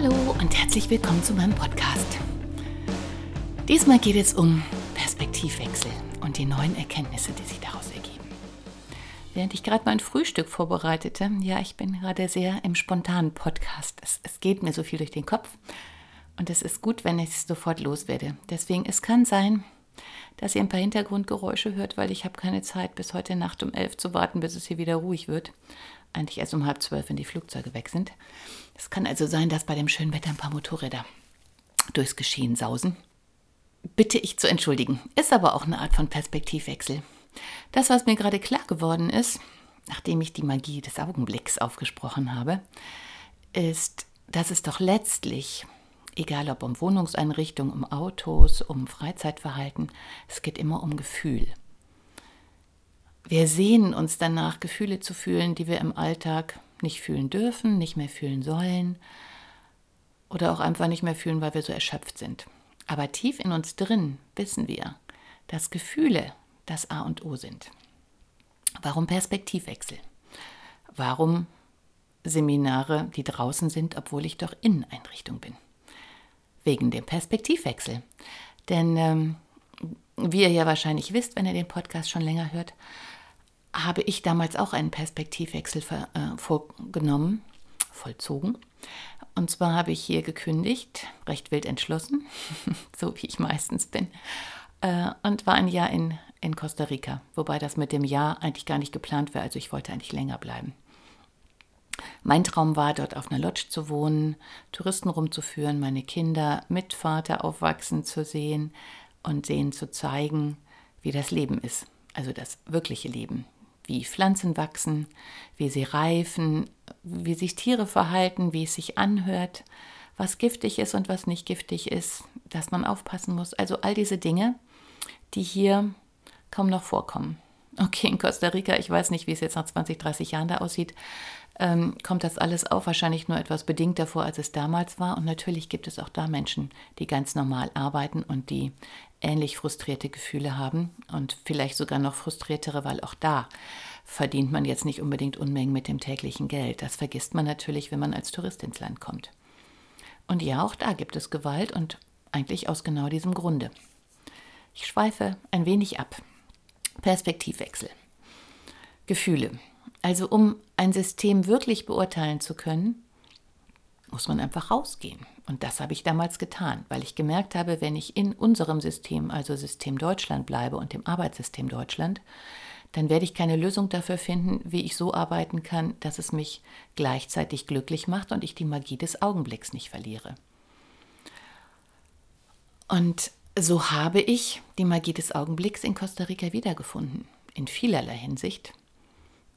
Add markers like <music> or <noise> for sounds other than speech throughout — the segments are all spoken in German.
Hallo und herzlich willkommen zu meinem Podcast. Diesmal geht es um Perspektivwechsel und die neuen Erkenntnisse, die sich daraus ergeben. Während ich gerade mein Frühstück vorbereitete, ja, ich bin gerade sehr im spontanen Podcast. Es, es geht mir so viel durch den Kopf und es ist gut, wenn ich es sofort loswerde. Deswegen, es kann sein, dass ihr ein paar Hintergrundgeräusche hört, weil ich habe keine Zeit, bis heute Nacht um elf zu warten, bis es hier wieder ruhig wird. Eigentlich erst um halb zwölf, wenn die Flugzeuge weg sind. Es kann also sein, dass bei dem schönen Wetter ein paar Motorräder durchs Geschehen sausen. Bitte ich zu entschuldigen. Ist aber auch eine Art von Perspektivwechsel. Das, was mir gerade klar geworden ist, nachdem ich die Magie des Augenblicks aufgesprochen habe, ist, dass es doch letztlich egal ob um Wohnungseinrichtungen, um Autos, um Freizeitverhalten, es geht immer um Gefühl. Wir sehnen uns danach, Gefühle zu fühlen, die wir im Alltag nicht fühlen dürfen, nicht mehr fühlen sollen oder auch einfach nicht mehr fühlen, weil wir so erschöpft sind. Aber tief in uns drin wissen wir, dass Gefühle das A und O sind. Warum Perspektivwechsel? Warum Seminare, die draußen sind, obwohl ich doch Inneneinrichtung bin? wegen dem Perspektivwechsel. Denn ähm, wie ihr ja wahrscheinlich wisst, wenn ihr den Podcast schon länger hört, habe ich damals auch einen Perspektivwechsel äh, vorgenommen, vollzogen. Und zwar habe ich hier gekündigt, recht wild entschlossen, <laughs> so wie ich meistens bin, äh, und war ein Jahr in, in Costa Rica, wobei das mit dem Jahr eigentlich gar nicht geplant war, also ich wollte eigentlich länger bleiben. Mein Traum war, dort auf einer Lodge zu wohnen, Touristen rumzuführen, meine Kinder mit Vater aufwachsen zu sehen und denen zu zeigen, wie das Leben ist, also das wirkliche Leben, wie Pflanzen wachsen, wie sie reifen, wie sich Tiere verhalten, wie es sich anhört, was giftig ist und was nicht giftig ist, dass man aufpassen muss. Also all diese Dinge, die hier kaum noch vorkommen. Okay, in Costa Rica, ich weiß nicht, wie es jetzt nach 20, 30 Jahren da aussieht, ähm, kommt das alles auch wahrscheinlich nur etwas bedingt davor, als es damals war. Und natürlich gibt es auch da Menschen, die ganz normal arbeiten und die ähnlich frustrierte Gefühle haben und vielleicht sogar noch frustriertere, weil auch da verdient man jetzt nicht unbedingt Unmengen mit dem täglichen Geld. Das vergisst man natürlich, wenn man als Tourist ins Land kommt. Und ja, auch da gibt es Gewalt und eigentlich aus genau diesem Grunde. Ich schweife ein wenig ab. Perspektivwechsel. Gefühle. Also um ein System wirklich beurteilen zu können, muss man einfach rausgehen. Und das habe ich damals getan, weil ich gemerkt habe, wenn ich in unserem System, also System Deutschland bleibe und dem Arbeitssystem Deutschland, dann werde ich keine Lösung dafür finden, wie ich so arbeiten kann, dass es mich gleichzeitig glücklich macht und ich die Magie des Augenblicks nicht verliere. Und so habe ich die Magie des Augenblicks in Costa Rica wiedergefunden, in vielerlei Hinsicht.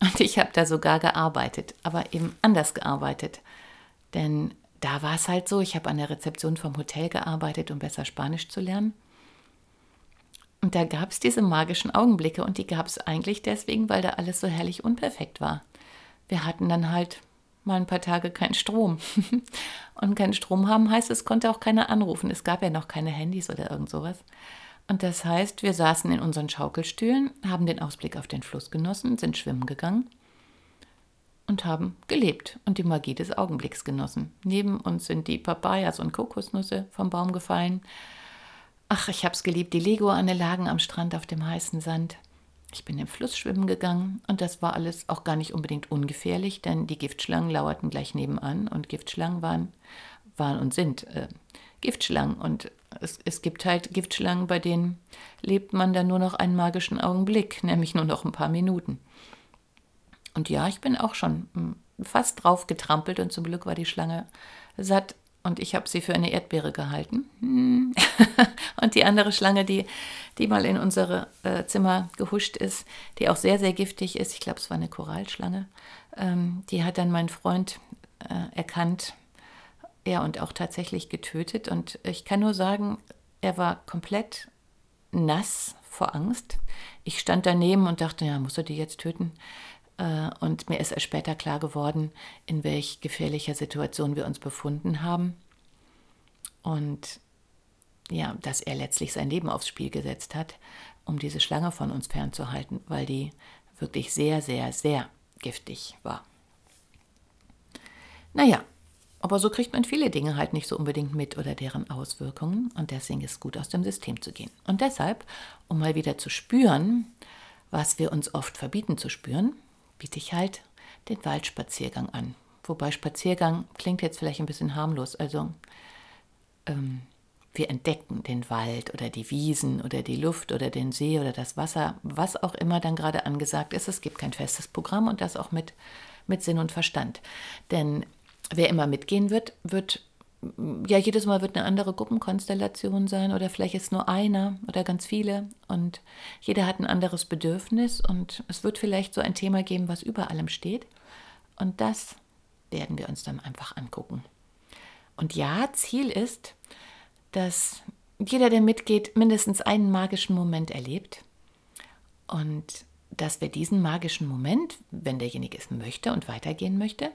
Und ich habe da sogar gearbeitet, aber eben anders gearbeitet. Denn da war es halt so, ich habe an der Rezeption vom Hotel gearbeitet, um besser Spanisch zu lernen. Und da gab es diese magischen Augenblicke und die gab es eigentlich deswegen, weil da alles so herrlich unperfekt war. Wir hatten dann halt mal ein paar Tage keinen Strom. <laughs> und keinen Strom haben heißt, es konnte auch keiner anrufen. Es gab ja noch keine Handys oder irgend sowas. Und das heißt, wir saßen in unseren Schaukelstühlen, haben den Ausblick auf den Fluss genossen, sind schwimmen gegangen und haben gelebt und die Magie des Augenblicks genossen. Neben uns sind die Papayas und Kokosnüsse vom Baum gefallen. Ach, ich hab's geliebt, die Lego-Anne lagen am Strand auf dem heißen Sand. Ich bin im Fluss schwimmen gegangen und das war alles auch gar nicht unbedingt ungefährlich, denn die Giftschlangen lauerten gleich nebenan und Giftschlangen waren, waren und sind äh, Giftschlangen und es, es gibt halt Giftschlangen, bei denen lebt man dann nur noch einen magischen Augenblick, nämlich nur noch ein paar Minuten. Und ja, ich bin auch schon hm, fast drauf getrampelt und zum Glück war die Schlange satt und ich habe sie für eine Erdbeere gehalten. Hm. <laughs> und die andere Schlange, die, die mal in unsere äh, Zimmer gehuscht ist, die auch sehr, sehr giftig ist, ich glaube, es war eine Korallschlange, ähm, die hat dann mein Freund äh, erkannt, ja, und auch tatsächlich getötet. Und ich kann nur sagen, er war komplett nass vor Angst. Ich stand daneben und dachte, ja, muss er die jetzt töten? Äh, und mir ist erst später klar geworden, in welch gefährlicher Situation wir uns befunden haben. Und ja, dass er letztlich sein Leben aufs Spiel gesetzt hat, um diese Schlange von uns fernzuhalten, weil die wirklich sehr, sehr, sehr giftig war. Naja, aber so kriegt man viele Dinge halt nicht so unbedingt mit oder deren Auswirkungen und deswegen ist es gut, aus dem System zu gehen. Und deshalb, um mal wieder zu spüren, was wir uns oft verbieten zu spüren, biete ich halt den Waldspaziergang an. Wobei Spaziergang klingt jetzt vielleicht ein bisschen harmlos. Also ähm, wir entdecken den Wald oder die Wiesen oder die Luft oder den See oder das Wasser, was auch immer dann gerade angesagt ist. Es gibt kein festes Programm und das auch mit, mit Sinn und Verstand. Denn wer immer mitgehen wird, wird ja jedes Mal wird eine andere Gruppenkonstellation sein oder vielleicht ist nur einer oder ganz viele und jeder hat ein anderes Bedürfnis und es wird vielleicht so ein Thema geben, was über allem steht und das werden wir uns dann einfach angucken. Und ja, Ziel ist, dass jeder, der mitgeht, mindestens einen magischen Moment erlebt und dass wir diesen magischen Moment, wenn derjenige es möchte und weitergehen möchte,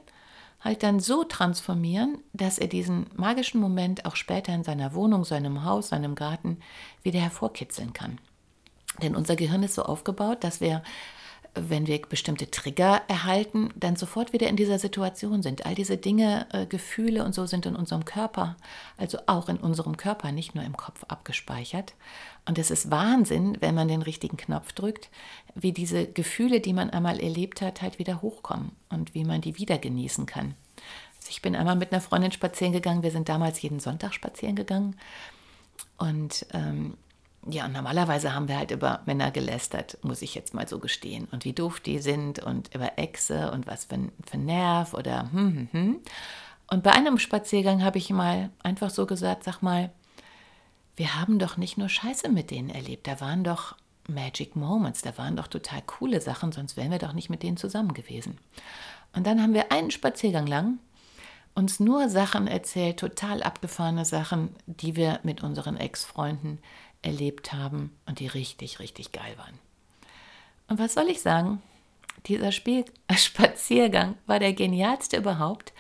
halt dann so transformieren, dass er diesen magischen Moment auch später in seiner Wohnung, seinem Haus, seinem Garten wieder hervorkitzeln kann. Denn unser Gehirn ist so aufgebaut, dass wir, wenn wir bestimmte Trigger erhalten, dann sofort wieder in dieser Situation sind. All diese Dinge, äh, Gefühle und so sind in unserem Körper, also auch in unserem Körper, nicht nur im Kopf abgespeichert. Und es ist Wahnsinn, wenn man den richtigen Knopf drückt, wie diese Gefühle, die man einmal erlebt hat, halt wieder hochkommen und wie man die wieder genießen kann. Also ich bin einmal mit einer Freundin spazieren gegangen. Wir sind damals jeden Sonntag spazieren gegangen. Und ähm, ja, normalerweise haben wir halt über Männer gelästert, muss ich jetzt mal so gestehen. Und wie doof die sind und über Echse und was für für Nerv oder hm, hm, hm. Und bei einem Spaziergang habe ich mal einfach so gesagt, sag mal, wir haben doch nicht nur Scheiße mit denen erlebt, da waren doch Magic Moments, da waren doch total coole Sachen, sonst wären wir doch nicht mit denen zusammen gewesen. Und dann haben wir einen Spaziergang lang uns nur Sachen erzählt, total abgefahrene Sachen, die wir mit unseren Ex-Freunden erlebt haben und die richtig, richtig geil waren. Und was soll ich sagen? Dieser Spiel <laughs> Spaziergang war der genialste überhaupt,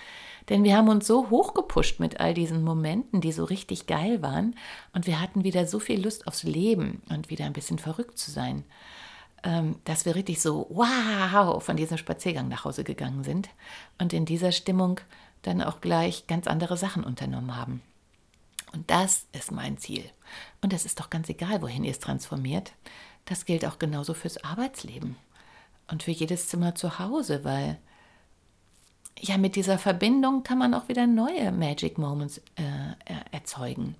denn wir haben uns so hochgepusht mit all diesen Momenten, die so richtig geil waren. Und wir hatten wieder so viel Lust aufs Leben und wieder ein bisschen verrückt zu sein, ähm, dass wir richtig so wow von diesem Spaziergang nach Hause gegangen sind und in dieser Stimmung dann auch gleich ganz andere Sachen unternommen haben. Und das ist mein Ziel. Und es ist doch ganz egal, wohin ihr es transformiert. Das gilt auch genauso fürs Arbeitsleben und für jedes Zimmer zu Hause, weil ja, mit dieser Verbindung kann man auch wieder neue Magic Moments äh, erzeugen.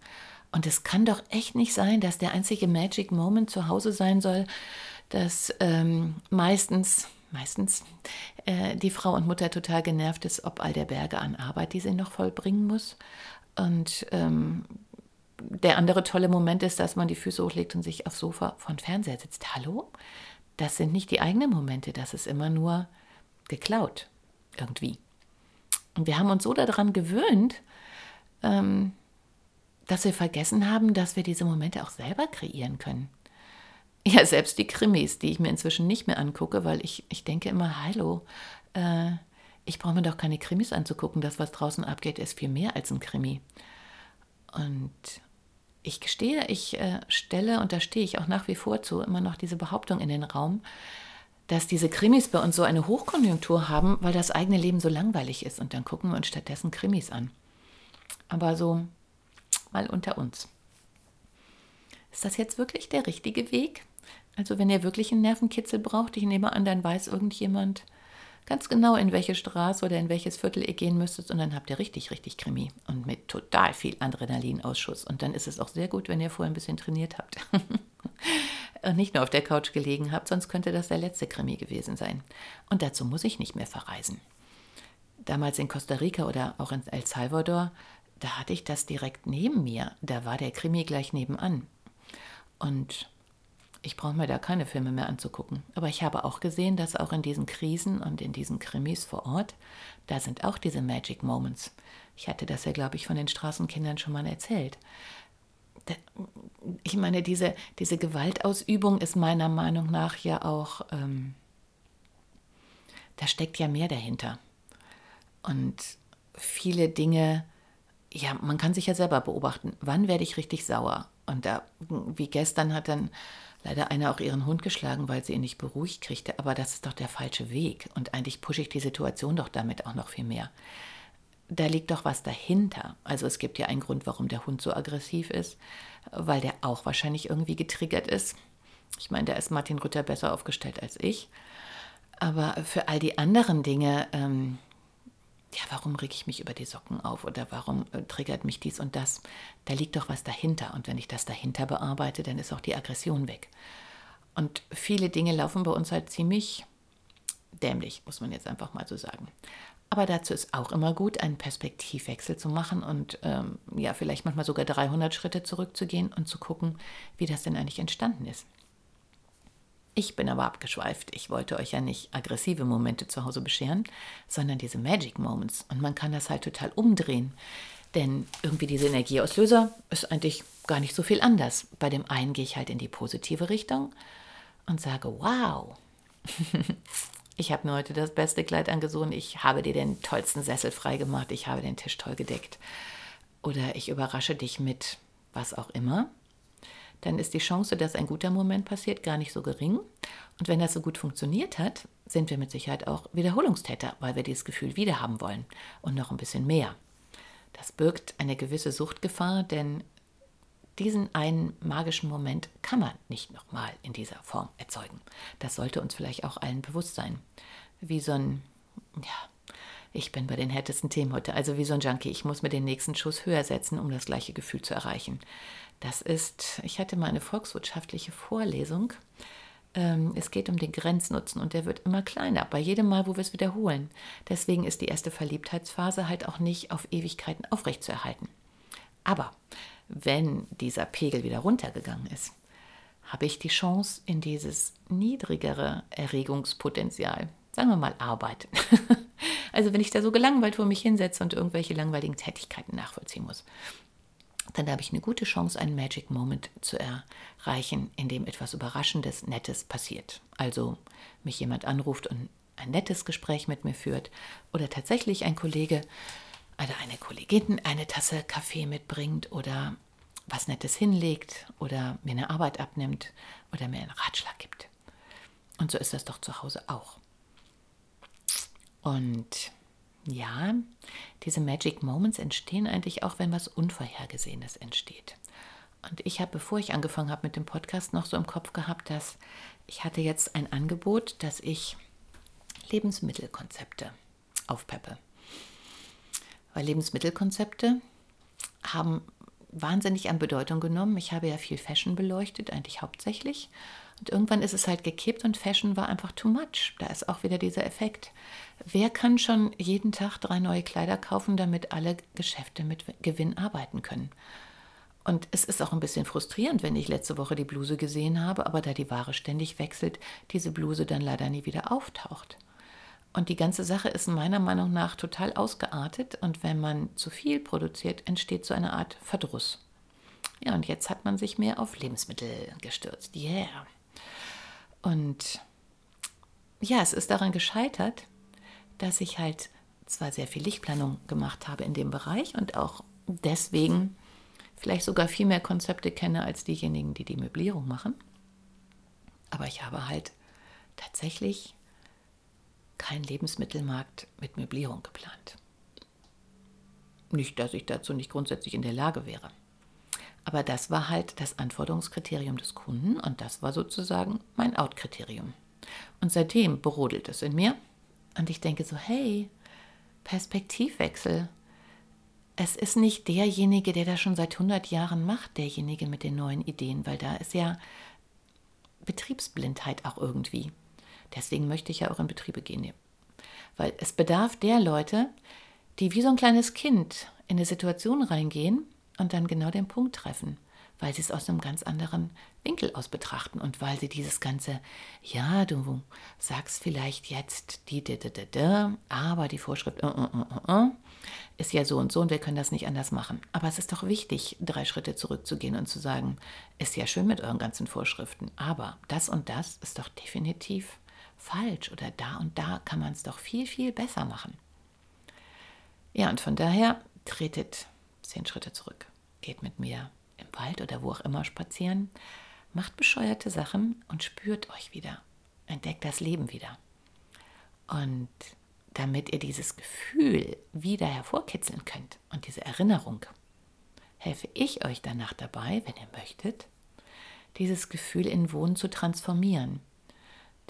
Und es kann doch echt nicht sein, dass der einzige Magic Moment zu Hause sein soll, dass ähm, meistens, meistens äh, die Frau und Mutter total genervt ist, ob all der Berge an Arbeit, die sie noch vollbringen muss. Und ähm, der andere tolle Moment ist, dass man die Füße hochlegt und sich aufs Sofa von Fernseher sitzt. Hallo? Das sind nicht die eigenen Momente, das ist immer nur geklaut. Irgendwie. Und wir haben uns so daran gewöhnt, ähm, dass wir vergessen haben, dass wir diese Momente auch selber kreieren können. Ja, selbst die Krimis, die ich mir inzwischen nicht mehr angucke, weil ich, ich denke immer, hallo, äh, ich brauche mir doch keine Krimis anzugucken. Das, was draußen abgeht, ist viel mehr als ein Krimi. Und ich gestehe, ich äh, stelle, und da stehe ich auch nach wie vor zu, immer noch diese Behauptung in den Raum, dass diese Krimis bei uns so eine Hochkonjunktur haben, weil das eigene Leben so langweilig ist. Und dann gucken wir uns stattdessen Krimis an. Aber so mal unter uns. Ist das jetzt wirklich der richtige Weg? Also wenn ihr wirklich einen Nervenkitzel braucht, ich nehme an, dann weiß irgendjemand ganz genau, in welche Straße oder in welches Viertel ihr gehen müsstet und dann habt ihr richtig, richtig Krimi und mit total viel Adrenalinausschuss. Und dann ist es auch sehr gut, wenn ihr vorher ein bisschen trainiert habt. <laughs> und nicht nur auf der Couch gelegen habt, sonst könnte das der letzte Krimi gewesen sein. Und dazu muss ich nicht mehr verreisen. Damals in Costa Rica oder auch in El Salvador da hatte ich das direkt neben mir. Da war der Krimi gleich nebenan. Und ich brauche mir da keine Filme mehr anzugucken. Aber ich habe auch gesehen, dass auch in diesen Krisen und in diesen Krimis vor Ort, da sind auch diese Magic Moments. Ich hatte das ja, glaube ich, von den Straßenkindern schon mal erzählt. Ich meine, diese, diese Gewaltausübung ist meiner Meinung nach ja auch, ähm, da steckt ja mehr dahinter. Und viele Dinge, ja, man kann sich ja selber beobachten, wann werde ich richtig sauer? Und da, wie gestern hat dann leider einer auch ihren Hund geschlagen, weil sie ihn nicht beruhigt kriegte. Aber das ist doch der falsche Weg. Und eigentlich pushe ich die Situation doch damit auch noch viel mehr. Da liegt doch was dahinter. Also es gibt ja einen Grund, warum der Hund so aggressiv ist, weil der auch wahrscheinlich irgendwie getriggert ist. Ich meine, da ist Martin Rütter besser aufgestellt als ich. Aber für all die anderen Dinge, ähm, ja, warum reg ich mich über die Socken auf oder warum äh, triggert mich dies und das? Da liegt doch was dahinter. Und wenn ich das dahinter bearbeite, dann ist auch die Aggression weg. Und viele Dinge laufen bei uns halt ziemlich dämlich, muss man jetzt einfach mal so sagen. Aber dazu ist auch immer gut, einen Perspektivwechsel zu machen und ähm, ja, vielleicht manchmal sogar 300 Schritte zurückzugehen und zu gucken, wie das denn eigentlich entstanden ist. Ich bin aber abgeschweift. Ich wollte euch ja nicht aggressive Momente zu Hause bescheren, sondern diese Magic Moments. Und man kann das halt total umdrehen. Denn irgendwie diese Energieauslöser ist eigentlich gar nicht so viel anders. Bei dem einen gehe ich halt in die positive Richtung und sage, wow, <laughs> ich habe mir heute das beste Kleid angesogen, ich habe dir den tollsten Sessel freigemacht, ich habe den Tisch toll gedeckt. Oder ich überrasche dich mit was auch immer dann ist die Chance, dass ein guter Moment passiert, gar nicht so gering. Und wenn das so gut funktioniert hat, sind wir mit Sicherheit auch Wiederholungstäter, weil wir dieses Gefühl wieder haben wollen und noch ein bisschen mehr. Das birgt eine gewisse Suchtgefahr, denn diesen einen magischen Moment kann man nicht nochmal in dieser Form erzeugen. Das sollte uns vielleicht auch allen bewusst sein. Wie so ein, ja, ich bin bei den härtesten Themen heute, also wie so ein Junkie. Ich muss mir den nächsten Schuss höher setzen, um das gleiche Gefühl zu erreichen. Das ist, ich hatte mal eine volkswirtschaftliche Vorlesung. Ähm, es geht um den Grenznutzen und der wird immer kleiner, bei jedem Mal, wo wir es wiederholen. Deswegen ist die erste Verliebtheitsphase halt auch nicht auf Ewigkeiten aufrechtzuerhalten. Aber wenn dieser Pegel wieder runtergegangen ist, habe ich die Chance, in dieses niedrigere Erregungspotenzial, sagen wir mal Arbeit. <laughs> also wenn ich da so gelangweilt vor mich hinsetze und irgendwelche langweiligen Tätigkeiten nachvollziehen muss, dann habe ich eine gute Chance, einen Magic Moment zu erreichen, in dem etwas Überraschendes, Nettes passiert. Also mich jemand anruft und ein nettes Gespräch mit mir führt oder tatsächlich ein Kollege oder eine Kollegin eine Tasse Kaffee mitbringt oder was Nettes hinlegt oder mir eine Arbeit abnimmt oder mir einen Ratschlag gibt. Und so ist das doch zu Hause auch. Und ja, diese Magic Moments entstehen eigentlich auch, wenn was Unvorhergesehenes entsteht. Und ich habe, bevor ich angefangen habe mit dem Podcast, noch so im Kopf gehabt, dass ich hatte jetzt ein Angebot, dass ich Lebensmittelkonzepte aufpeppe. Weil Lebensmittelkonzepte haben wahnsinnig an Bedeutung genommen. Ich habe ja viel Fashion beleuchtet, eigentlich hauptsächlich. Und irgendwann ist es halt gekippt und Fashion war einfach too much. Da ist auch wieder dieser Effekt. Wer kann schon jeden Tag drei neue Kleider kaufen, damit alle Geschäfte mit Gewinn arbeiten können? Und es ist auch ein bisschen frustrierend, wenn ich letzte Woche die Bluse gesehen habe, aber da die Ware ständig wechselt, diese Bluse dann leider nie wieder auftaucht. Und die ganze Sache ist meiner Meinung nach total ausgeartet und wenn man zu viel produziert, entsteht so eine Art Verdruss. Ja, und jetzt hat man sich mehr auf Lebensmittel gestürzt. Yeah. Und ja, es ist daran gescheitert, dass ich halt zwar sehr viel Lichtplanung gemacht habe in dem Bereich und auch deswegen vielleicht sogar viel mehr Konzepte kenne als diejenigen, die die Möblierung machen. Aber ich habe halt tatsächlich keinen Lebensmittelmarkt mit Möblierung geplant. Nicht, dass ich dazu nicht grundsätzlich in der Lage wäre. Aber das war halt das Anforderungskriterium des Kunden und das war sozusagen mein Out-Kriterium. Und seitdem brodelt es in mir und ich denke so, hey, Perspektivwechsel. Es ist nicht derjenige, der das schon seit 100 Jahren macht, derjenige mit den neuen Ideen, weil da ist ja Betriebsblindheit auch irgendwie. Deswegen möchte ich ja auch in Betriebe gehen. Weil es bedarf der Leute, die wie so ein kleines Kind in eine Situation reingehen und dann genau den Punkt treffen, weil sie es aus einem ganz anderen Winkel aus betrachten und weil sie dieses ganze, ja, du sagst vielleicht jetzt die, die, die, die, aber die Vorschrift uh, uh, uh, ist ja so und so und wir können das nicht anders machen. Aber es ist doch wichtig, drei Schritte zurückzugehen und zu sagen, ist ja schön mit euren ganzen Vorschriften, aber das und das ist doch definitiv falsch oder da und da kann man es doch viel, viel besser machen. Ja, und von daher tretet zehn Schritte zurück. Geht mit mir im Wald oder wo auch immer spazieren, macht bescheuerte Sachen und spürt euch wieder. Entdeckt das Leben wieder. Und damit ihr dieses Gefühl wieder hervorkitzeln könnt und diese Erinnerung, helfe ich euch danach dabei, wenn ihr möchtet, dieses Gefühl in Wohnen zu transformieren.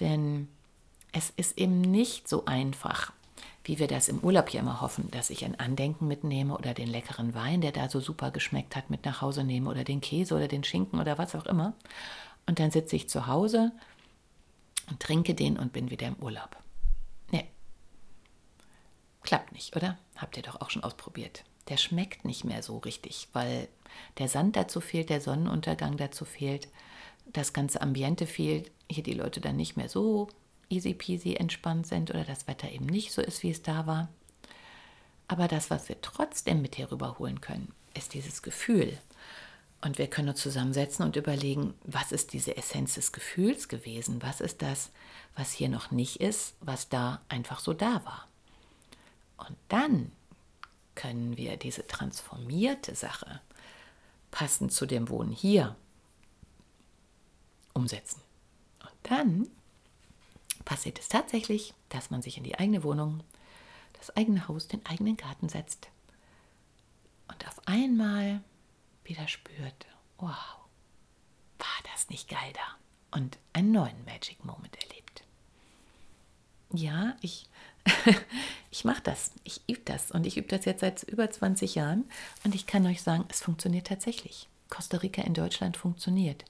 Denn es ist eben nicht so einfach, wie wir das im Urlaub ja immer hoffen, dass ich ein Andenken mitnehme oder den leckeren Wein, der da so super geschmeckt hat, mit nach Hause nehme oder den Käse oder den Schinken oder was auch immer. Und dann sitze ich zu Hause und trinke den und bin wieder im Urlaub. Nee. Klappt nicht, oder? Habt ihr doch auch schon ausprobiert. Der schmeckt nicht mehr so richtig, weil der Sand dazu fehlt, der Sonnenuntergang dazu fehlt, das ganze Ambiente fehlt, hier die Leute dann nicht mehr so easy peasy entspannt sind oder das Wetter eben nicht so ist, wie es da war. Aber das, was wir trotzdem mit hier rüberholen können, ist dieses Gefühl. Und wir können uns zusammensetzen und überlegen, was ist diese Essenz des Gefühls gewesen? Was ist das, was hier noch nicht ist, was da einfach so da war? Und dann können wir diese transformierte Sache passend zu dem Wohnen hier umsetzen. Und dann passiert es tatsächlich, dass man sich in die eigene Wohnung, das eigene Haus, den eigenen Garten setzt und auf einmal wieder spürt, wow, war das nicht geil da? Und einen neuen Magic Moment erlebt. Ja, ich, <laughs> ich mache das, ich übe das und ich übe das jetzt seit über 20 Jahren und ich kann euch sagen, es funktioniert tatsächlich. Costa Rica in Deutschland funktioniert.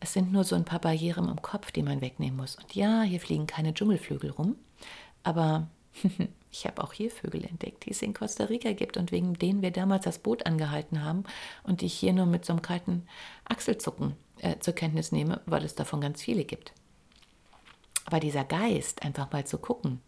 Es sind nur so ein paar Barrieren im Kopf, die man wegnehmen muss. Und ja, hier fliegen keine Dschungelflügel rum, aber <laughs> ich habe auch hier Vögel entdeckt, die es in Costa Rica gibt und wegen denen wir damals das Boot angehalten haben und die ich hier nur mit so einem kalten Achselzucken äh, zur Kenntnis nehme, weil es davon ganz viele gibt. Aber dieser Geist, einfach mal zu gucken,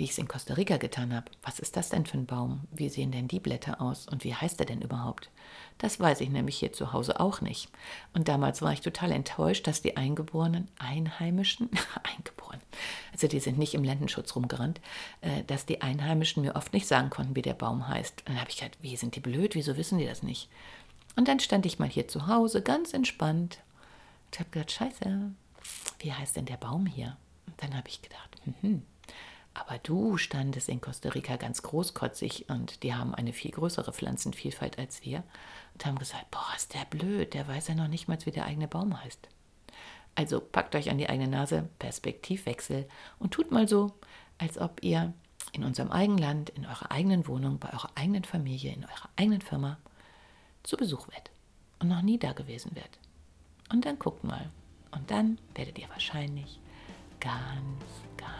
wie ich es in Costa Rica getan habe. Was ist das denn für ein Baum? Wie sehen denn die Blätter aus? Und wie heißt er denn überhaupt? Das weiß ich nämlich hier zu Hause auch nicht. Und damals war ich total enttäuscht, dass die Eingeborenen, Einheimischen, <laughs> Eingeboren, also die sind nicht im Ländenschutz rumgerannt, äh, dass die Einheimischen mir oft nicht sagen konnten, wie der Baum heißt. Und dann habe ich gedacht, wie sind die blöd? Wieso wissen die das nicht? Und dann stand ich mal hier zu Hause, ganz entspannt. Und habe gedacht, scheiße, wie heißt denn der Baum hier? Und dann habe ich gedacht, hm, hm aber du standest in Costa Rica ganz großkotzig und die haben eine viel größere Pflanzenvielfalt als wir und haben gesagt, boah, ist der blöd, der weiß ja noch nicht mal, wie der eigene Baum heißt. Also packt euch an die eigene Nase, Perspektivwechsel und tut mal so, als ob ihr in unserem eigenen Land, in eurer eigenen Wohnung, bei eurer eigenen Familie, in eurer eigenen Firma zu Besuch werdet und noch nie da gewesen werdet. Und dann guckt mal. Und dann werdet ihr wahrscheinlich ganz, ganz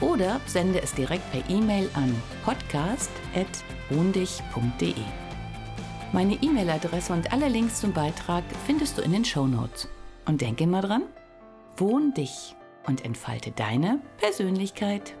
oder sende es direkt per E-Mail an podcast.wohndich.de. Meine E-Mail-Adresse und alle Links zum Beitrag findest du in den Show Notes. Und denke immer dran, wohn dich und entfalte deine Persönlichkeit.